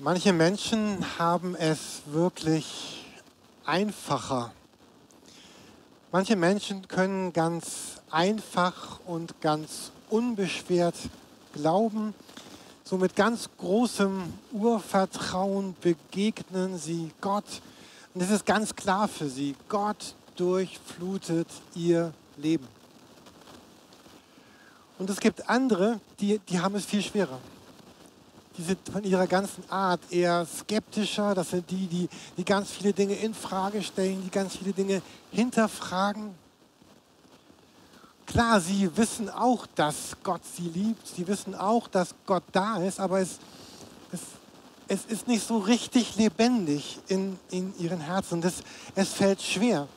Manche Menschen haben es wirklich einfacher. Manche Menschen können ganz einfach und ganz unbeschwert glauben. So mit ganz großem Urvertrauen begegnen sie Gott. Und es ist ganz klar für sie, Gott durchflutet ihr Leben. Und es gibt andere, die, die haben es viel schwerer die sind von ihrer ganzen Art eher skeptischer. Das sind die, die, die ganz viele Dinge in Frage stellen, die ganz viele Dinge hinterfragen. Klar, sie wissen auch, dass Gott sie liebt. Sie wissen auch, dass Gott da ist, aber es, es, es ist nicht so richtig lebendig in, in ihren Herzen. Das, es fällt schwer,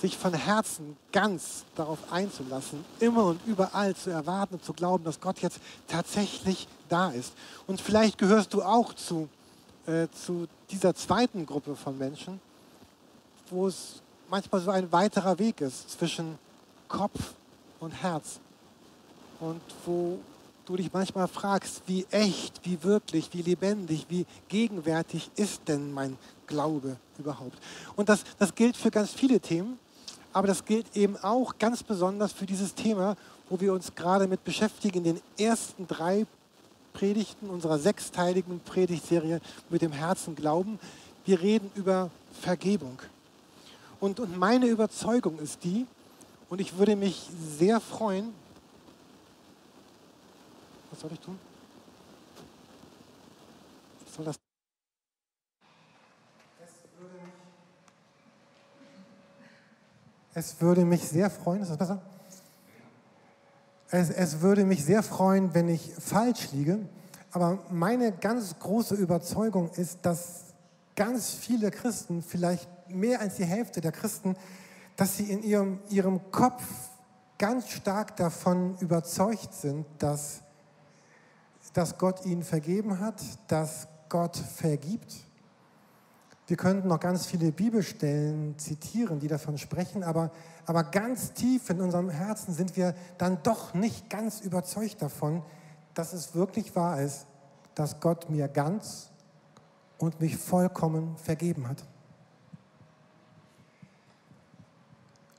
sich von Herzen ganz darauf einzulassen, immer und überall zu erwarten und zu glauben, dass Gott jetzt tatsächlich da ist. Und vielleicht gehörst du auch zu, äh, zu dieser zweiten Gruppe von Menschen, wo es manchmal so ein weiterer Weg ist zwischen Kopf und Herz. Und wo du dich manchmal fragst, wie echt, wie wirklich, wie lebendig, wie gegenwärtig ist denn mein Glaube überhaupt. Und das, das gilt für ganz viele Themen. Aber das gilt eben auch ganz besonders für dieses Thema, wo wir uns gerade mit beschäftigen, in den ersten drei Predigten unserer sechsteiligen Predigtserie mit dem Herzen glauben. Wir reden über Vergebung. Und, und meine Überzeugung ist die, und ich würde mich sehr freuen, was soll ich tun? Ich soll das Es würde mich sehr freuen, ist das besser? Es, es würde mich sehr freuen, wenn ich falsch liege. Aber meine ganz große Überzeugung ist, dass ganz viele Christen, vielleicht mehr als die Hälfte der Christen, dass sie in ihrem, ihrem Kopf ganz stark davon überzeugt sind, dass, dass Gott ihnen vergeben hat, dass Gott vergibt wir könnten noch ganz viele Bibelstellen zitieren, die davon sprechen, aber, aber ganz tief in unserem Herzen sind wir dann doch nicht ganz überzeugt davon, dass es wirklich wahr ist, dass Gott mir ganz und mich vollkommen vergeben hat.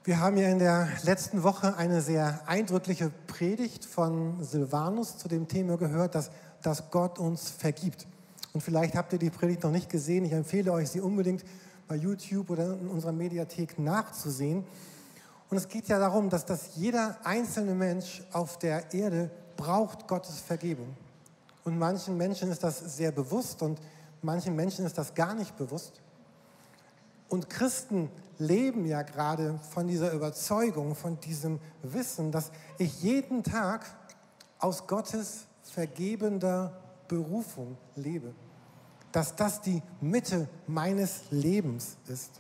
Wir haben ja in der letzten Woche eine sehr eindrückliche Predigt von Silvanus zu dem Thema gehört, dass, dass Gott uns vergibt. Und vielleicht habt ihr die Predigt noch nicht gesehen. Ich empfehle euch, sie unbedingt bei YouTube oder in unserer Mediathek nachzusehen. Und es geht ja darum, dass das jeder einzelne Mensch auf der Erde braucht Gottes Vergebung. Und manchen Menschen ist das sehr bewusst und manchen Menschen ist das gar nicht bewusst. Und Christen leben ja gerade von dieser Überzeugung, von diesem Wissen, dass ich jeden Tag aus Gottes vergebender Berufung lebe. Dass das die Mitte meines Lebens ist.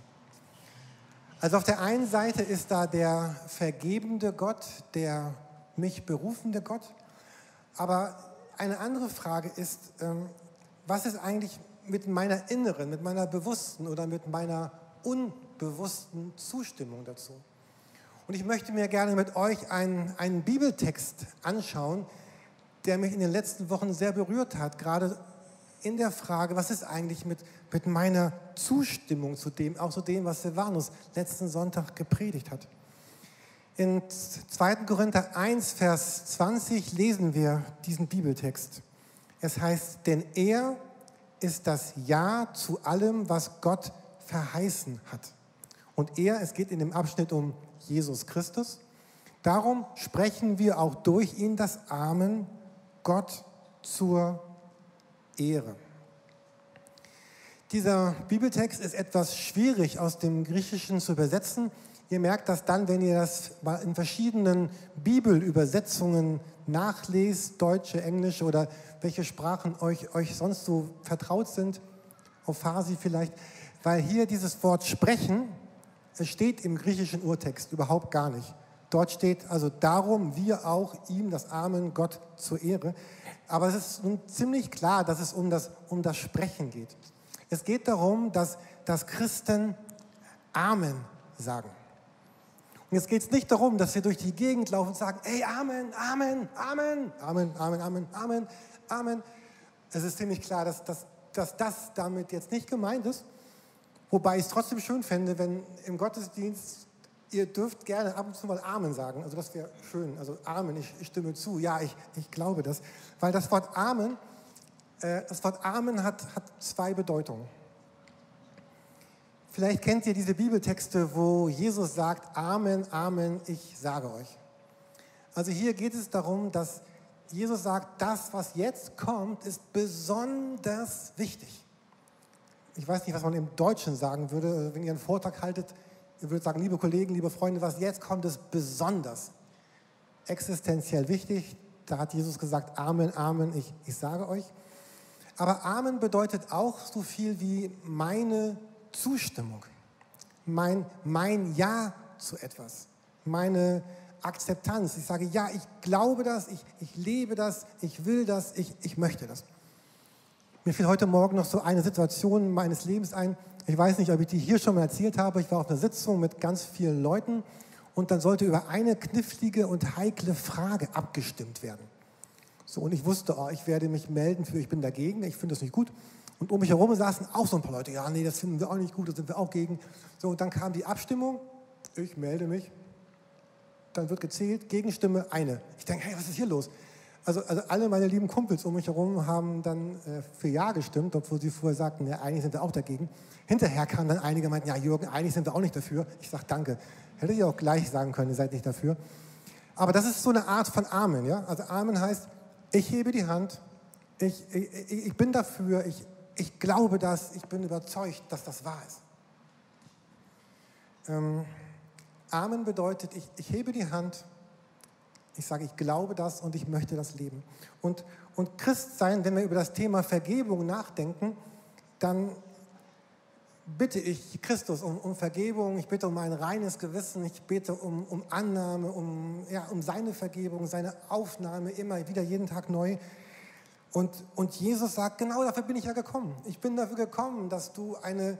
Also auf der einen Seite ist da der vergebende Gott, der mich berufende Gott. Aber eine andere Frage ist, ähm, was ist eigentlich mit meiner inneren, mit meiner bewussten oder mit meiner unbewussten Zustimmung dazu? Und ich möchte mir gerne mit euch einen, einen Bibeltext anschauen, der mich in den letzten Wochen sehr berührt hat, gerade in der Frage, was ist eigentlich mit, mit meiner Zustimmung zu dem, auch zu dem, was Silvanus letzten Sonntag gepredigt hat. In 2. Korinther 1, Vers 20 lesen wir diesen Bibeltext. Es heißt, denn er ist das Ja zu allem, was Gott verheißen hat. Und er, es geht in dem Abschnitt um Jesus Christus, darum sprechen wir auch durch ihn das Amen Gott zur Ehre. Dieser Bibeltext ist etwas schwierig aus dem Griechischen zu übersetzen. Ihr merkt das dann, wenn ihr das in verschiedenen Bibelübersetzungen nachlest, deutsche, englische oder welche Sprachen euch, euch sonst so vertraut sind, auf Farsi vielleicht, weil hier dieses Wort sprechen, es steht im griechischen Urtext überhaupt gar nicht. Dort steht also darum, wir auch ihm, das Amen, Gott zur Ehre. Aber es ist nun ziemlich klar, dass es um das, um das Sprechen geht. Es geht darum, dass, dass Christen Amen sagen. Und jetzt geht es nicht darum, dass wir durch die Gegend laufen und sagen, ey, Amen, Amen, Amen, Amen, Amen, Amen, Amen, Amen. Es ist ziemlich klar, dass, dass, dass das damit jetzt nicht gemeint ist. Wobei ich es trotzdem schön fände, wenn im Gottesdienst, ihr dürft gerne ab und zu mal Amen sagen. Also das wäre schön. Also Amen, ich, ich, stimme zu. Ja, ich, ich glaube das. Weil das Wort Amen, äh, das Wort Amen hat, hat zwei Bedeutungen. Vielleicht kennt ihr diese Bibeltexte, wo Jesus sagt, Amen, Amen, ich sage euch. Also hier geht es darum, dass Jesus sagt, das, was jetzt kommt, ist besonders wichtig. Ich weiß nicht, was man im Deutschen sagen würde, wenn ihr einen Vortrag haltet, ihr würdet sagen, liebe Kollegen, liebe Freunde, was jetzt kommt, ist besonders existenziell wichtig. Da hat Jesus gesagt, Amen, Amen, ich, ich sage euch. Aber Amen bedeutet auch so viel wie meine Zustimmung, mein, mein Ja zu etwas, meine Akzeptanz. Ich sage, ja, ich glaube das, ich, ich lebe das, ich will das, ich, ich möchte das. Mir fiel heute Morgen noch so eine Situation meines Lebens ein. Ich weiß nicht, ob ich die hier schon mal erzählt habe. Ich war auf einer Sitzung mit ganz vielen Leuten und dann sollte über eine knifflige und heikle Frage abgestimmt werden. So, und ich wusste, oh, ich werde mich melden für, ich bin dagegen, ich finde das nicht gut. Und um mich herum saßen auch so ein paar Leute, ja, nee, das finden wir auch nicht gut, da sind wir auch gegen. So, und dann kam die Abstimmung, ich melde mich, dann wird gezählt, Gegenstimme eine. Ich denke, hey, was ist hier los? Also, also alle meine lieben Kumpels um mich herum haben dann äh, für Ja gestimmt, obwohl sie vorher sagten, ja, eigentlich sind wir auch dagegen. Hinterher kamen dann einige, meinten, ja, Jürgen, eigentlich sind wir auch nicht dafür. Ich sage, danke. Hätte ich auch gleich sagen können, ihr seid nicht dafür. Aber das ist so eine Art von Amen. Ja? Also Amen heißt, ich hebe die Hand, ich, ich, ich bin dafür, ich, ich glaube das, ich bin überzeugt, dass das wahr ist. Ähm, Amen bedeutet, ich, ich hebe die Hand, ich sage, ich glaube das und ich möchte das leben. Und, und Christ sein, wenn wir über das Thema Vergebung nachdenken, dann bitte ich Christus um, um, Vergebung, ich bitte um ein reines Gewissen, ich bitte um, um Annahme, um, ja, um seine Vergebung, seine Aufnahme immer wieder, jeden Tag neu. Und, und Jesus sagt, genau dafür bin ich ja gekommen. Ich bin dafür gekommen, dass du eine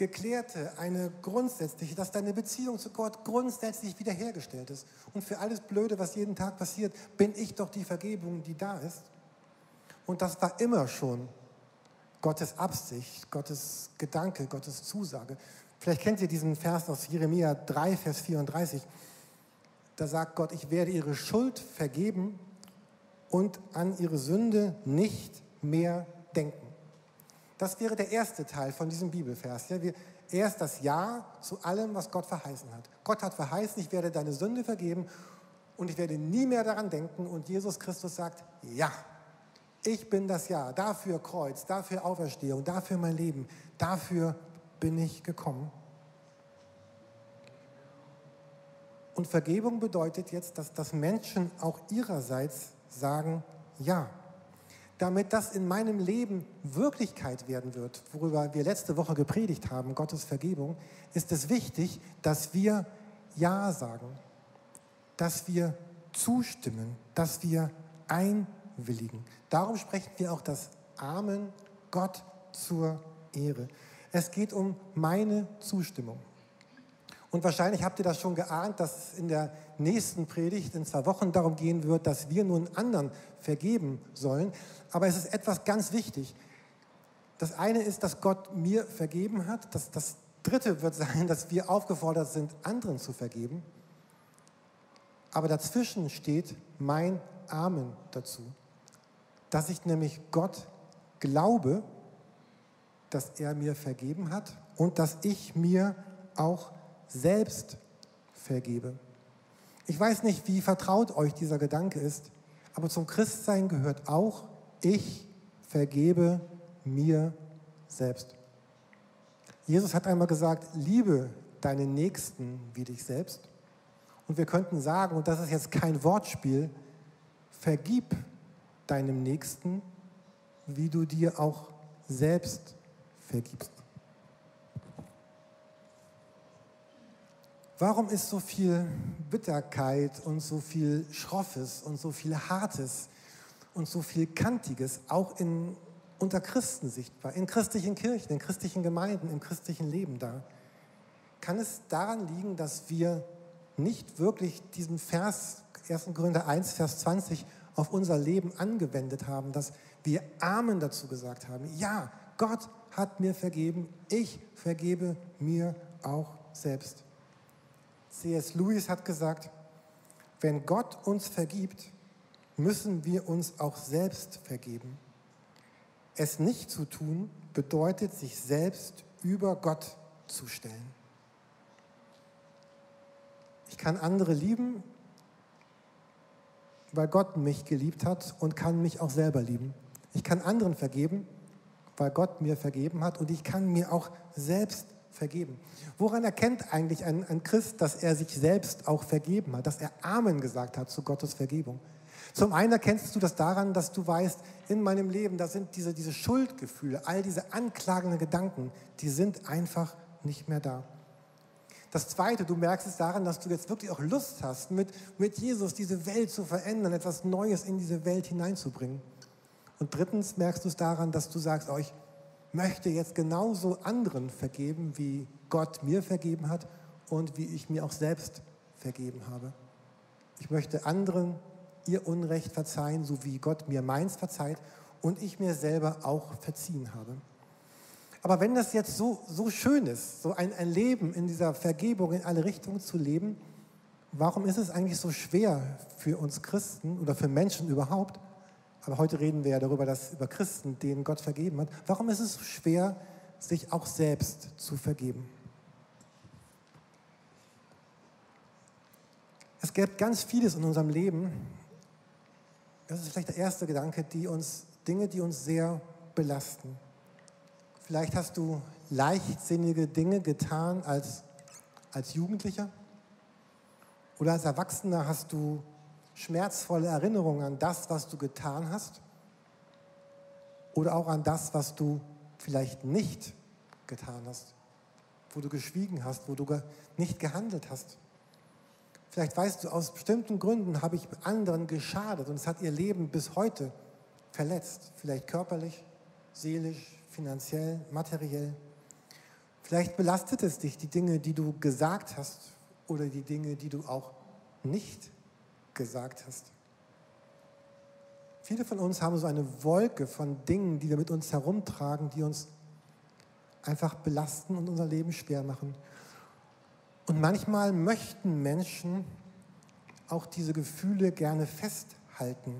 geklärte, eine grundsätzliche, dass deine Beziehung zu Gott grundsätzlich wiederhergestellt ist. Und für alles Blöde, was jeden Tag passiert, bin ich doch die Vergebung, die da ist. Und das war immer schon Gottes Absicht, Gottes Gedanke, Gottes Zusage. Vielleicht kennt ihr diesen Vers aus Jeremia 3, Vers 34. Da sagt Gott, ich werde ihre Schuld vergeben und an ihre Sünde nicht mehr denken. Das wäre der erste Teil von diesem Bibelvers. Ja, wir, erst das Ja zu allem, was Gott verheißen hat. Gott hat verheißen, ich werde deine Sünde vergeben und ich werde nie mehr daran denken. Und Jesus Christus sagt, ja, ich bin das Ja. Dafür Kreuz, dafür Auferstehung, dafür mein Leben, dafür bin ich gekommen. Und Vergebung bedeutet jetzt, dass, dass Menschen auch ihrerseits sagen, ja damit das in meinem Leben Wirklichkeit werden wird, worüber wir letzte Woche gepredigt haben, Gottes Vergebung, ist es wichtig, dass wir Ja sagen, dass wir zustimmen, dass wir einwilligen. Darum sprechen wir auch das Amen Gott zur Ehre. Es geht um meine Zustimmung. Und wahrscheinlich habt ihr das schon geahnt, dass es in der nächsten Predigt in zwei Wochen darum gehen wird, dass wir nun anderen vergeben sollen. Aber es ist etwas ganz wichtig. Das eine ist, dass Gott mir vergeben hat. Das, das dritte wird sein, dass wir aufgefordert sind, anderen zu vergeben. Aber dazwischen steht mein Amen dazu. Dass ich nämlich Gott glaube, dass er mir vergeben hat und dass ich mir auch vergebe selbst vergebe. Ich weiß nicht, wie vertraut euch dieser Gedanke ist, aber zum Christsein gehört auch, ich vergebe mir selbst. Jesus hat einmal gesagt, liebe deinen Nächsten wie dich selbst. Und wir könnten sagen, und das ist jetzt kein Wortspiel, vergib deinem Nächsten, wie du dir auch selbst vergibst. Warum ist so viel Bitterkeit und so viel Schroffes und so viel Hartes und so viel Kantiges auch in, unter Christen sichtbar, in christlichen Kirchen, in christlichen Gemeinden, im christlichen Leben da? Kann es daran liegen, dass wir nicht wirklich diesen Vers 1. Korinther 1, Vers 20 auf unser Leben angewendet haben, dass wir Amen dazu gesagt haben. Ja, Gott hat mir vergeben, ich vergebe mir auch selbst. C.S. Lewis hat gesagt, wenn Gott uns vergibt, müssen wir uns auch selbst vergeben. Es nicht zu tun bedeutet, sich selbst über Gott zu stellen. Ich kann andere lieben, weil Gott mich geliebt hat und kann mich auch selber lieben. Ich kann anderen vergeben, weil Gott mir vergeben hat und ich kann mir auch selbst vergeben. Woran erkennt eigentlich ein, ein Christ, dass er sich selbst auch vergeben hat, dass er Amen gesagt hat zu Gottes Vergebung? Zum einen erkennst du das daran, dass du weißt, in meinem Leben, da sind diese, diese Schuldgefühle, all diese anklagenden Gedanken, die sind einfach nicht mehr da. Das Zweite, du merkst es daran, dass du jetzt wirklich auch Lust hast, mit, mit Jesus diese Welt zu verändern, etwas Neues in diese Welt hineinzubringen. Und drittens merkst du es daran, dass du sagst, oh, ich möchte jetzt genauso anderen vergeben, wie Gott mir vergeben hat und wie ich mir auch selbst vergeben habe. Ich möchte anderen ihr Unrecht verzeihen, so wie Gott mir meins verzeiht und ich mir selber auch verziehen habe. Aber wenn das jetzt so, so schön ist, so ein, ein Leben in dieser Vergebung in alle Richtungen zu leben, warum ist es eigentlich so schwer für uns Christen oder für Menschen überhaupt, aber heute reden wir ja darüber, dass über Christen, denen Gott vergeben hat, warum ist es so schwer, sich auch selbst zu vergeben? Es gibt ganz vieles in unserem Leben, das ist vielleicht der erste Gedanke, die uns, Dinge, die uns sehr belasten. Vielleicht hast du leichtsinnige Dinge getan als, als Jugendlicher oder als Erwachsener hast du schmerzvolle Erinnerungen an das, was du getan hast oder auch an das, was du vielleicht nicht getan hast, wo du geschwiegen hast, wo du nicht gehandelt hast. Vielleicht weißt du, aus bestimmten Gründen habe ich anderen geschadet und es hat ihr Leben bis heute verletzt. Vielleicht körperlich, seelisch, finanziell, materiell. Vielleicht belastet es dich, die Dinge, die du gesagt hast oder die Dinge, die du auch nicht gesagt hast. Viele von uns haben so eine Wolke von Dingen, die wir mit uns herumtragen, die uns einfach belasten und unser Leben schwer machen. Und manchmal möchten Menschen auch diese Gefühle gerne festhalten.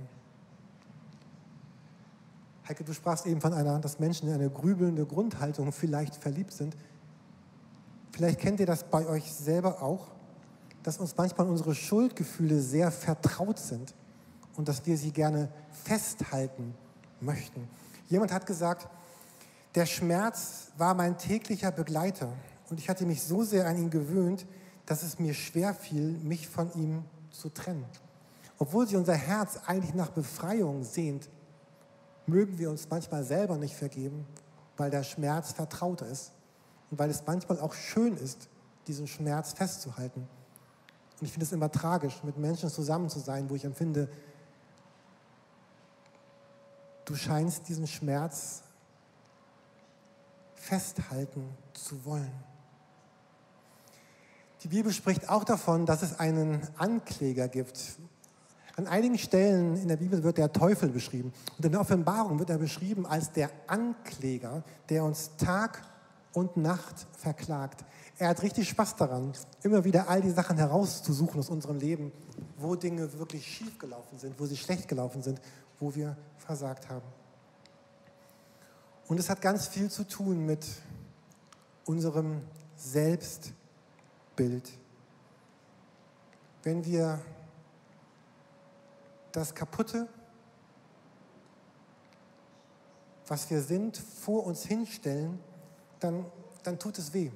Heike, du sprachst eben von einer, dass Menschen in eine grübelnde Grundhaltung vielleicht verliebt sind. Vielleicht kennt ihr das bei euch selber auch, dass uns manchmal unsere Schuldgefühle sehr vertraut sind und dass wir sie gerne festhalten möchten. Jemand hat gesagt, der Schmerz war mein täglicher Begleiter. Und ich hatte mich so sehr an ihn gewöhnt, dass es mir schwer fiel, mich von ihm zu trennen. Obwohl sie unser Herz eigentlich nach Befreiung sehnt, mögen wir uns manchmal selber nicht vergeben, weil der Schmerz vertraut ist und weil es manchmal auch schön ist, diesen Schmerz festzuhalten. Und ich finde es immer tragisch, mit Menschen zusammen zu sein, wo ich empfinde, du scheinst diesen Schmerz festhalten zu wollen. Die Bibel spricht auch davon, dass es einen Ankläger gibt. An einigen Stellen in der Bibel wird der Teufel beschrieben. Und in der Offenbarung wird er beschrieben als der Ankläger, der uns Tag und Nacht verklagt. Er hat richtig Spaß daran, immer wieder all die Sachen herauszusuchen aus unserem Leben, wo Dinge wirklich schief gelaufen sind, wo sie schlecht gelaufen sind, wo wir versagt haben. Und es hat ganz viel zu tun mit unserem Selbst Bild. Wenn wir das Kaputte, was wir sind, vor uns hinstellen, dann, dann tut es weh,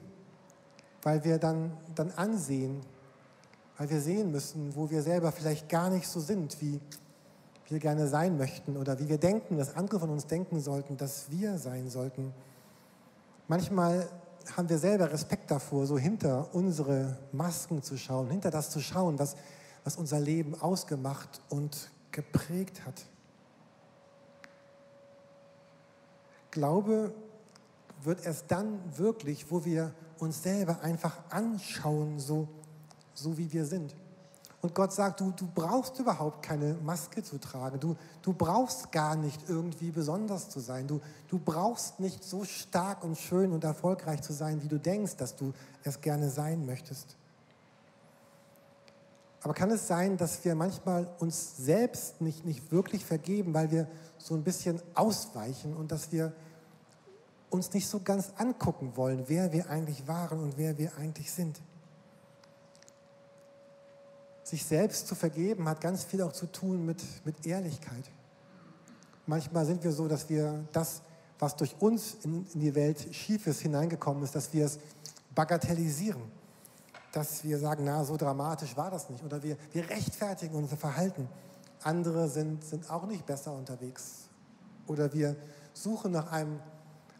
weil wir dann, dann ansehen, weil wir sehen müssen, wo wir selber vielleicht gar nicht so sind, wie wir gerne sein möchten oder wie wir denken, dass andere von uns denken sollten, dass wir sein sollten. Manchmal haben wir selber Respekt davor, so hinter unsere Masken zu schauen, hinter das zu schauen, was, was unser Leben ausgemacht und geprägt hat. Glaube wird erst dann wirklich, wo wir uns selber einfach anschauen, so, so wie wir sind. Und Gott sagt, du, du brauchst überhaupt keine Maske zu tragen. Du, du brauchst gar nicht irgendwie besonders zu sein. Du, du brauchst nicht so stark und schön und erfolgreich zu sein, wie du denkst, dass du es gerne sein möchtest. Aber kann es sein, dass wir manchmal uns selbst nicht, nicht wirklich vergeben, weil wir so ein bisschen ausweichen und dass wir uns nicht so ganz angucken wollen, wer wir eigentlich waren und wer wir eigentlich sind? Sich selbst zu vergeben hat ganz viel auch zu tun mit, mit Ehrlichkeit. Manchmal sind wir so, dass wir das, was durch uns in, in die Welt schief ist, hineingekommen ist, dass wir es bagatellisieren dass wir sagen, na, so dramatisch war das nicht. Oder wir, wir rechtfertigen unser Verhalten. Andere sind, sind auch nicht besser unterwegs. Oder wir suchen nach einem,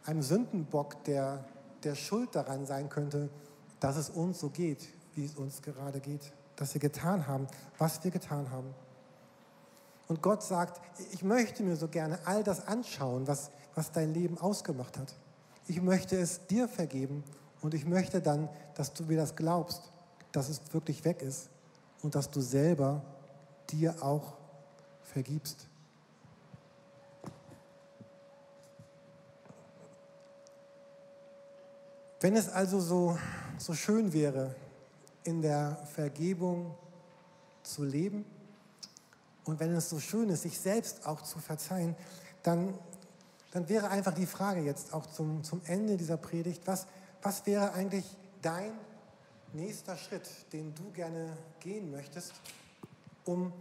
einem Sündenbock, der, der schuld daran sein könnte, dass es uns so geht, wie es uns gerade geht. Dass wir getan haben, was wir getan haben. Und Gott sagt, ich möchte mir so gerne all das anschauen, was, was dein Leben ausgemacht hat. Ich möchte es dir vergeben und ich möchte dann, dass du mir das glaubst, dass es wirklich weg ist und dass du selber dir auch vergibst. Wenn es also so, so schön wäre, in der Vergebung zu leben und wenn es so schön ist, sich selbst auch zu verzeihen, dann, dann wäre einfach die Frage jetzt auch zum, zum Ende dieser Predigt, was, was wäre eigentlich dein nächster Schritt, den du gerne gehen möchtest, um,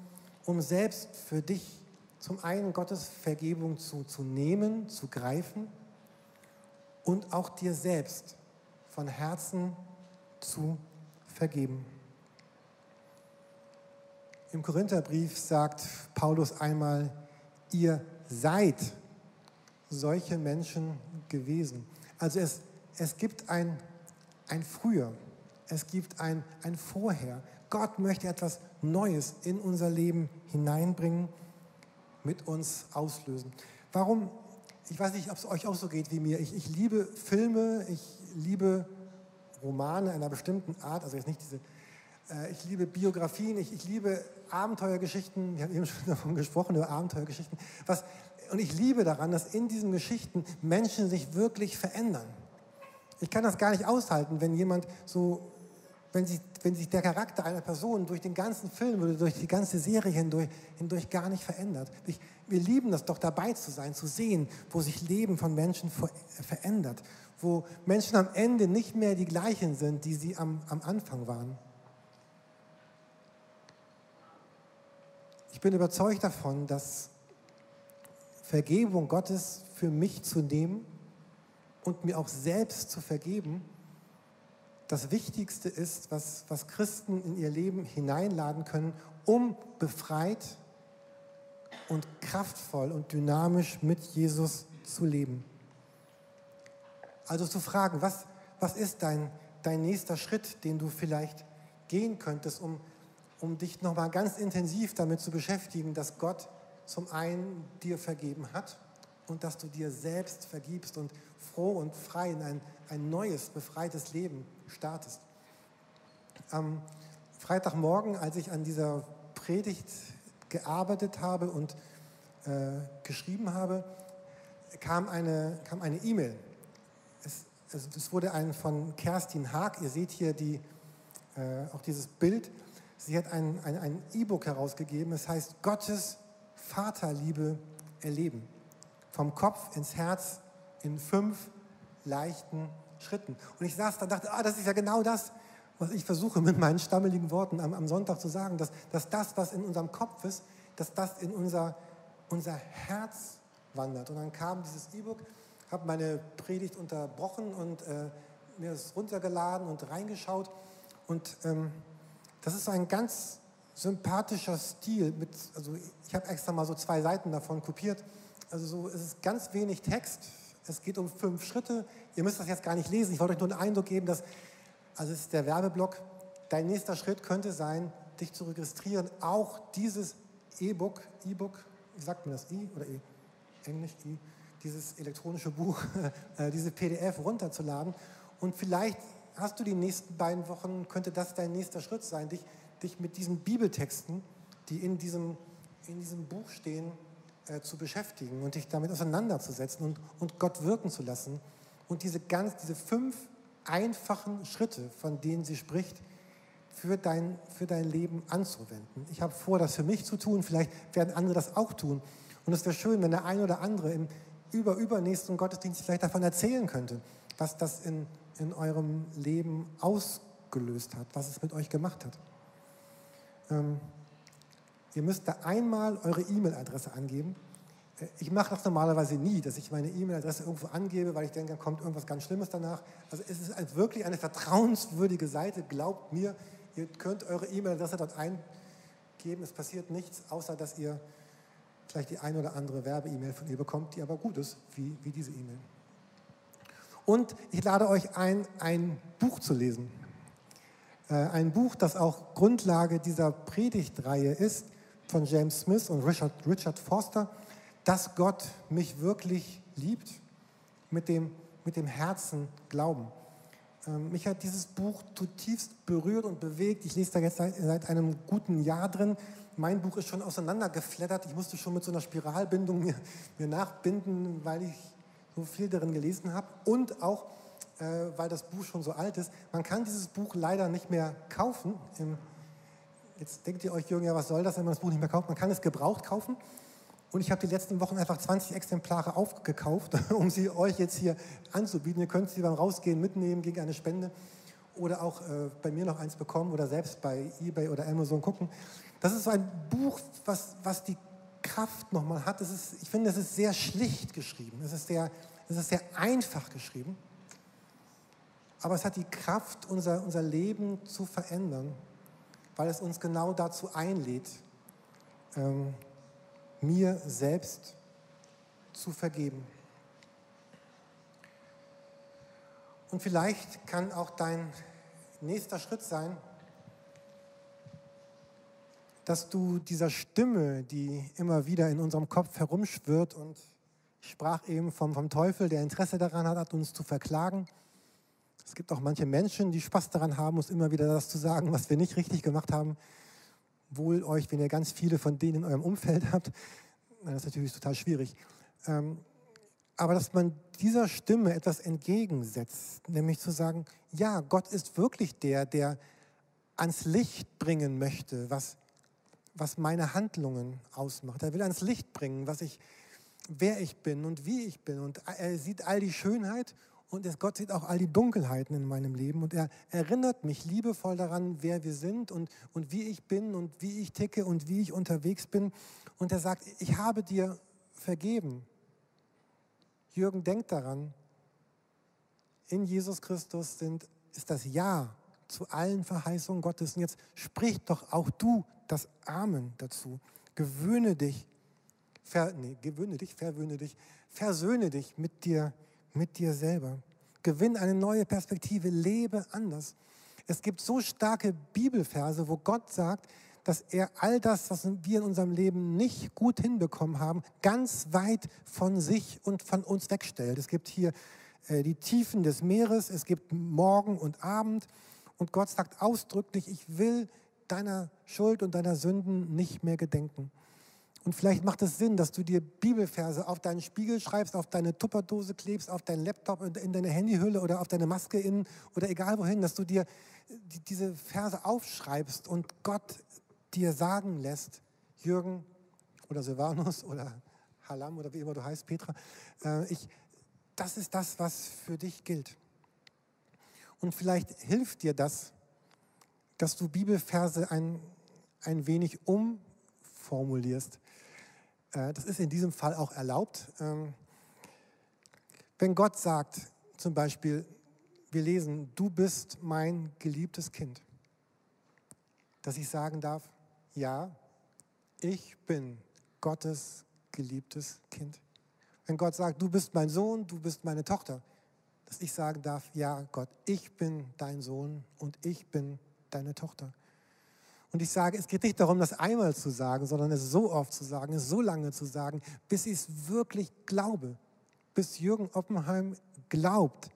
um selbst für dich zum einen Gottes Vergebung zu, zu nehmen, zu greifen und auch dir selbst von Herzen zu vergeben. Im Korintherbrief sagt Paulus einmal, ihr seid solche Menschen gewesen. Also es es gibt ein, ein Früher, es gibt ein, ein Vorher. Gott möchte etwas Neues in unser Leben hineinbringen, mit uns auslösen. Warum? Ich weiß nicht, ob es euch auch so geht wie mir. Ich, ich liebe Filme, ich liebe Romane einer bestimmten Art, also jetzt nicht diese, äh, ich liebe Biografien, ich, ich liebe Abenteuergeschichten, wir haben eben schon davon gesprochen, über Abenteuergeschichten. Was, und ich liebe daran, dass in diesen Geschichten Menschen sich wirklich verändern. Ich kann das gar nicht aushalten, wenn jemand so, wenn sich, wenn sich der Charakter einer Person durch den ganzen Film oder durch die ganze Serie hindurch, hindurch gar nicht verändert. Ich, wir lieben das doch dabei zu sein, zu sehen, wo sich Leben von Menschen verändert, wo Menschen am Ende nicht mehr die gleichen sind, die sie am, am Anfang waren. Ich bin überzeugt davon, dass Vergebung Gottes für mich zu nehmen und mir auch selbst zu vergeben, das Wichtigste ist, was, was Christen in ihr Leben hineinladen können, um befreit und kraftvoll und dynamisch mit Jesus zu leben. Also zu fragen, was, was ist dein, dein nächster Schritt, den du vielleicht gehen könntest, um, um dich nochmal ganz intensiv damit zu beschäftigen, dass Gott zum einen dir vergeben hat und dass du dir selbst vergibst und froh und frei in ein, ein neues, befreites Leben startest. Am Freitagmorgen, als ich an dieser Predigt gearbeitet habe und äh, geschrieben habe, kam eine kam eine E-Mail. Es, also es wurde ein von Kerstin Haag. Ihr seht hier die, äh, auch dieses Bild. Sie hat ein E-Book ein, ein herausgegeben. Es heißt Gottes Vaterliebe erleben vom Kopf ins Herz in fünf leichten Schritten. Und ich saß da und dachte, ah, das ist ja genau das, was ich versuche mit meinen stammeligen Worten am, am Sonntag zu sagen, dass, dass das, was in unserem Kopf ist, dass das in unser, unser Herz wandert. Und dann kam dieses E-Book, habe meine Predigt unterbrochen und äh, mir es runtergeladen und reingeschaut. Und ähm, das ist so ein ganz sympathischer Stil. Mit, also ich habe extra mal so zwei Seiten davon kopiert also so, es ist ganz wenig Text. Es geht um fünf Schritte. Ihr müsst das jetzt gar nicht lesen. Ich wollte euch nur einen Eindruck geben, dass, also es ist der Werbeblock. Dein nächster Schritt könnte sein, dich zu registrieren, auch dieses E-Book, E-Book, wie sagt man das, I oder E? Englisch I, dieses elektronische Buch, äh, diese PDF runterzuladen. Und vielleicht hast du die nächsten beiden Wochen, könnte das dein nächster Schritt sein, dich, dich mit diesen Bibeltexten, die in diesem, in diesem Buch stehen, äh, zu beschäftigen und dich damit auseinanderzusetzen und, und Gott wirken zu lassen. Und diese, ganz, diese fünf einfachen Schritte, von denen sie spricht, für dein, für dein Leben anzuwenden. Ich habe vor, das für mich zu tun. Vielleicht werden andere das auch tun. Und es wäre schön, wenn der eine oder andere im über, übernächsten Gottesdienst vielleicht davon erzählen könnte, was das in, in eurem Leben ausgelöst hat, was es mit euch gemacht hat. Ähm, ihr müsst da einmal eure E-Mail-Adresse angeben. Äh, ich mache das normalerweise nie, dass ich meine E-Mail-Adresse irgendwo angebe, weil ich denke, dann kommt irgendwas ganz Schlimmes danach. Also es ist wirklich eine vertrauenswürdige Seite. Glaubt mir, ihr könnt eure E-Mail-Adresse dort eingeben. Es passiert nichts, außer dass ihr vielleicht die ein oder andere Werbe-E-Mail von ihr bekommt, die aber gut ist, wie, wie diese E-Mail. Und ich lade euch ein, ein Buch zu lesen. Äh, ein Buch, das auch Grundlage dieser Predigtreihe ist, von James Smith und Richard, Richard Forster, dass Gott mich wirklich liebt, mit dem, mit dem Herzen glauben. Ähm, mich hat dieses Buch zutiefst berührt und bewegt. Ich lese da jetzt seit, seit einem guten Jahr drin mein Buch ist schon auseinandergeflattert. Ich musste schon mit so einer Spiralbindung mir, mir nachbinden, weil ich so viel darin gelesen habe. Und auch, äh, weil das Buch schon so alt ist. Man kann dieses Buch leider nicht mehr kaufen. Im, jetzt denkt ihr euch, Jürgen, ja, was soll das, wenn man das Buch nicht mehr kauft? Man kann es gebraucht kaufen. Und ich habe die letzten Wochen einfach 20 Exemplare aufgekauft, um sie euch jetzt hier anzubieten. Ihr könnt sie beim Rausgehen mitnehmen gegen eine Spende oder auch äh, bei mir noch eins bekommen oder selbst bei eBay oder Amazon gucken. Das ist so ein Buch, was, was die Kraft nochmal hat. Ist, ich finde, es ist sehr schlicht geschrieben. Es ist, sehr, ist sehr einfach geschrieben. Aber es hat die Kraft, unser, unser Leben zu verändern, weil es uns genau dazu einlädt, ähm, mir selbst zu vergeben. Und vielleicht kann auch dein nächster Schritt sein, dass du dieser Stimme, die immer wieder in unserem Kopf herumschwirrt und ich sprach eben vom, vom Teufel, der Interesse daran hat, uns zu verklagen. Es gibt auch manche Menschen, die Spaß daran haben, uns immer wieder das zu sagen, was wir nicht richtig gemacht haben. Wohl euch, wenn ihr ganz viele von denen in eurem Umfeld habt. Das ist natürlich total schwierig. Ähm, aber dass man dieser Stimme etwas entgegensetzt, nämlich zu sagen, ja, Gott ist wirklich der, der ans Licht bringen möchte, was was meine Handlungen ausmacht. Er will ans Licht bringen, was ich, wer ich bin und wie ich bin. Und er sieht all die Schönheit und Gott sieht auch all die Dunkelheiten in meinem Leben. Und er erinnert mich liebevoll daran, wer wir sind und, und wie ich bin und wie ich ticke und wie ich unterwegs bin. Und er sagt, ich habe dir vergeben. Jürgen, denk daran, in Jesus Christus sind, ist das Ja zu allen Verheißungen Gottes. Und jetzt sprich doch auch du das Amen dazu. Gewöhne dich, ver, nee, gewöhne dich, verwöhne dich, versöhne dich mit dir, mit dir selber. Gewinn eine neue Perspektive, lebe anders. Es gibt so starke Bibelverse, wo Gott sagt, dass er all das, was wir in unserem Leben nicht gut hinbekommen haben, ganz weit von sich und von uns wegstellt. Es gibt hier äh, die Tiefen des Meeres, es gibt Morgen und Abend und Gott sagt ausdrücklich, ich will deiner Schuld und deiner Sünden nicht mehr gedenken. Und vielleicht macht es Sinn, dass du dir Bibelverse auf deinen Spiegel schreibst, auf deine Tupperdose klebst, auf deinen Laptop, in deine Handyhülle oder auf deine Maske in oder egal wohin, dass du dir diese Verse aufschreibst und Gott dir sagen lässt, Jürgen oder Silvanus oder Halam oder wie immer du heißt, Petra, äh, ich, das ist das, was für dich gilt. Und vielleicht hilft dir das, dass du Bibelverse ein, ein wenig umformulierst. Äh, das ist in diesem Fall auch erlaubt. Ähm, wenn Gott sagt, zum Beispiel, wir lesen, du bist mein geliebtes Kind, dass ich sagen darf, ja, ich bin Gottes geliebtes Kind. Wenn Gott sagt, du bist mein Sohn, du bist meine Tochter, dass ich sagen darf, ja Gott, ich bin dein Sohn und ich bin deine Tochter. Und ich sage, es geht nicht darum, das einmal zu sagen, sondern es so oft zu sagen, es so lange zu sagen, bis ich es wirklich glaube. Bis Jürgen Oppenheim glaubt,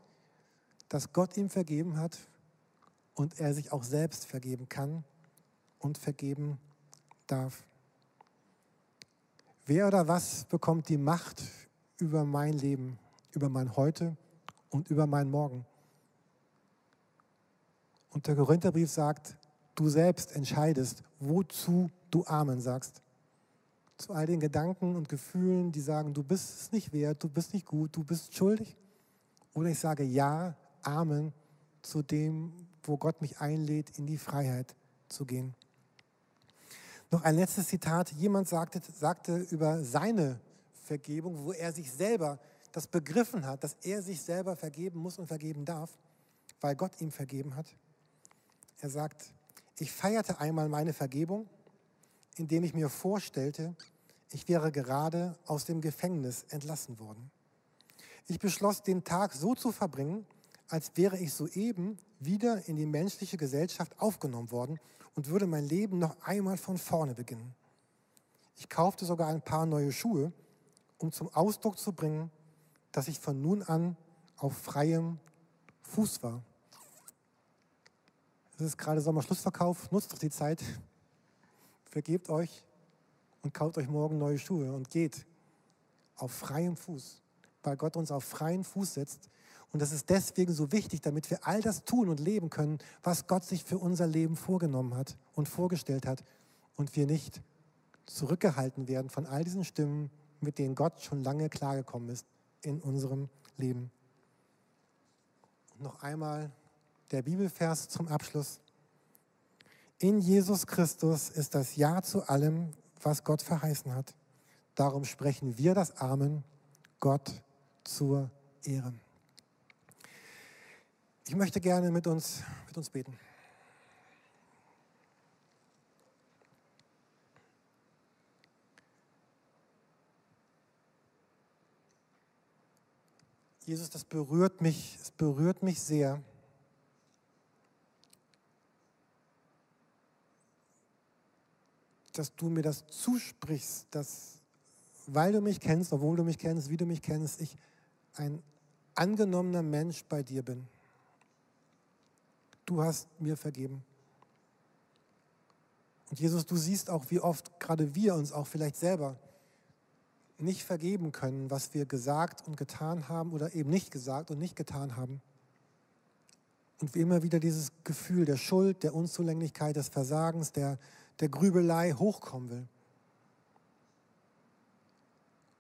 dass Gott ihm vergeben hat und er sich auch selbst vergeben kann und vergeben darf. Wer oder was bekommt die Macht über mein Leben, über mein Heute und über mein Morgen? Und der Korintherbrief sagt, du selbst entscheidest, wozu du Amen sagst. Zu all den Gedanken und Gefühlen, die sagen, du bist es nicht wert, du bist nicht gut, du bist schuldig. Oder ich sage Ja, Amen zu dem, wo Gott mich einlädt, in die Freiheit zu gehen. Noch ein letztes Zitat. Jemand sagte, sagte über seine Vergebung, wo er sich selber das begriffen hat, dass er sich selber vergeben muss und vergeben darf, weil Gott ihm vergeben hat. Er sagt, ich feierte einmal meine Vergebung, indem ich mir vorstellte, ich wäre gerade aus dem Gefängnis entlassen worden. Ich beschloss, den Tag so zu verbringen, als wäre ich soeben wieder in die menschliche Gesellschaft aufgenommen worden und würde mein Leben noch einmal von vorne beginnen. Ich kaufte sogar ein paar neue Schuhe, um zum Ausdruck zu bringen, dass ich von nun an auf freiem Fuß war. Es ist gerade Sommerschlussverkauf, nutzt doch die Zeit, vergebt euch und kauft euch morgen neue Schuhe und geht auf freiem Fuß weil Gott uns auf freien Fuß setzt. Und das ist deswegen so wichtig, damit wir all das tun und leben können, was Gott sich für unser Leben vorgenommen hat und vorgestellt hat. Und wir nicht zurückgehalten werden von all diesen Stimmen, mit denen Gott schon lange klargekommen ist in unserem Leben. Und noch einmal der Bibelvers zum Abschluss. In Jesus Christus ist das Ja zu allem, was Gott verheißen hat. Darum sprechen wir das Amen. Gott zur Ehre. Ich möchte gerne mit uns, mit uns beten. Jesus, das berührt mich, es berührt mich sehr. Dass du mir das zusprichst, dass, weil du mich kennst, obwohl du mich kennst, wie du mich kennst, ich ein angenommener Mensch bei dir bin. Du hast mir vergeben. Und Jesus, du siehst auch, wie oft gerade wir uns auch vielleicht selber nicht vergeben können, was wir gesagt und getan haben oder eben nicht gesagt und nicht getan haben. Und wie immer wieder dieses Gefühl der Schuld, der Unzulänglichkeit, des Versagens, der, der Grübelei hochkommen will.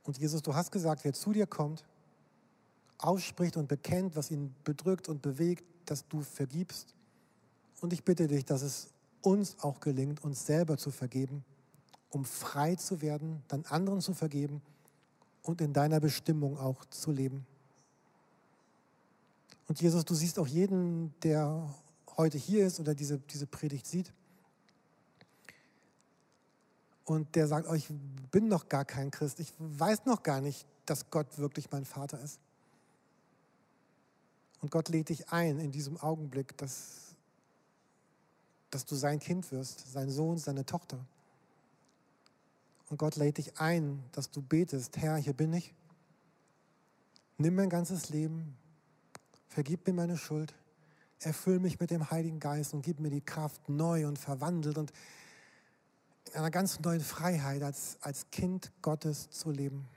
Und Jesus, du hast gesagt, wer zu dir kommt, ausspricht und bekennt, was ihn bedrückt und bewegt, dass du vergibst. Und ich bitte dich, dass es uns auch gelingt, uns selber zu vergeben, um frei zu werden, dann anderen zu vergeben und in deiner Bestimmung auch zu leben. Und Jesus, du siehst auch jeden, der heute hier ist oder diese, diese Predigt sieht. Und der sagt, oh, ich bin noch gar kein Christ. Ich weiß noch gar nicht, dass Gott wirklich mein Vater ist. Und Gott lädt dich ein in diesem Augenblick, dass, dass du sein Kind wirst, sein Sohn, seine Tochter. Und Gott lädt dich ein, dass du betest, Herr, hier bin ich. Nimm mein ganzes Leben, vergib mir meine Schuld, erfüll mich mit dem Heiligen Geist und gib mir die Kraft, neu und verwandelt und einer ganz neuen Freiheit als, als Kind Gottes zu leben.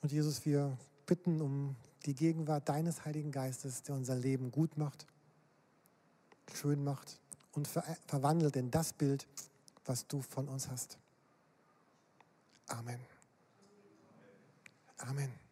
Und Jesus, wir bitten um die Gegenwart deines Heiligen Geistes, der unser Leben gut macht, schön macht und ver verwandelt in das Bild, was du von uns hast. Amen. Amen.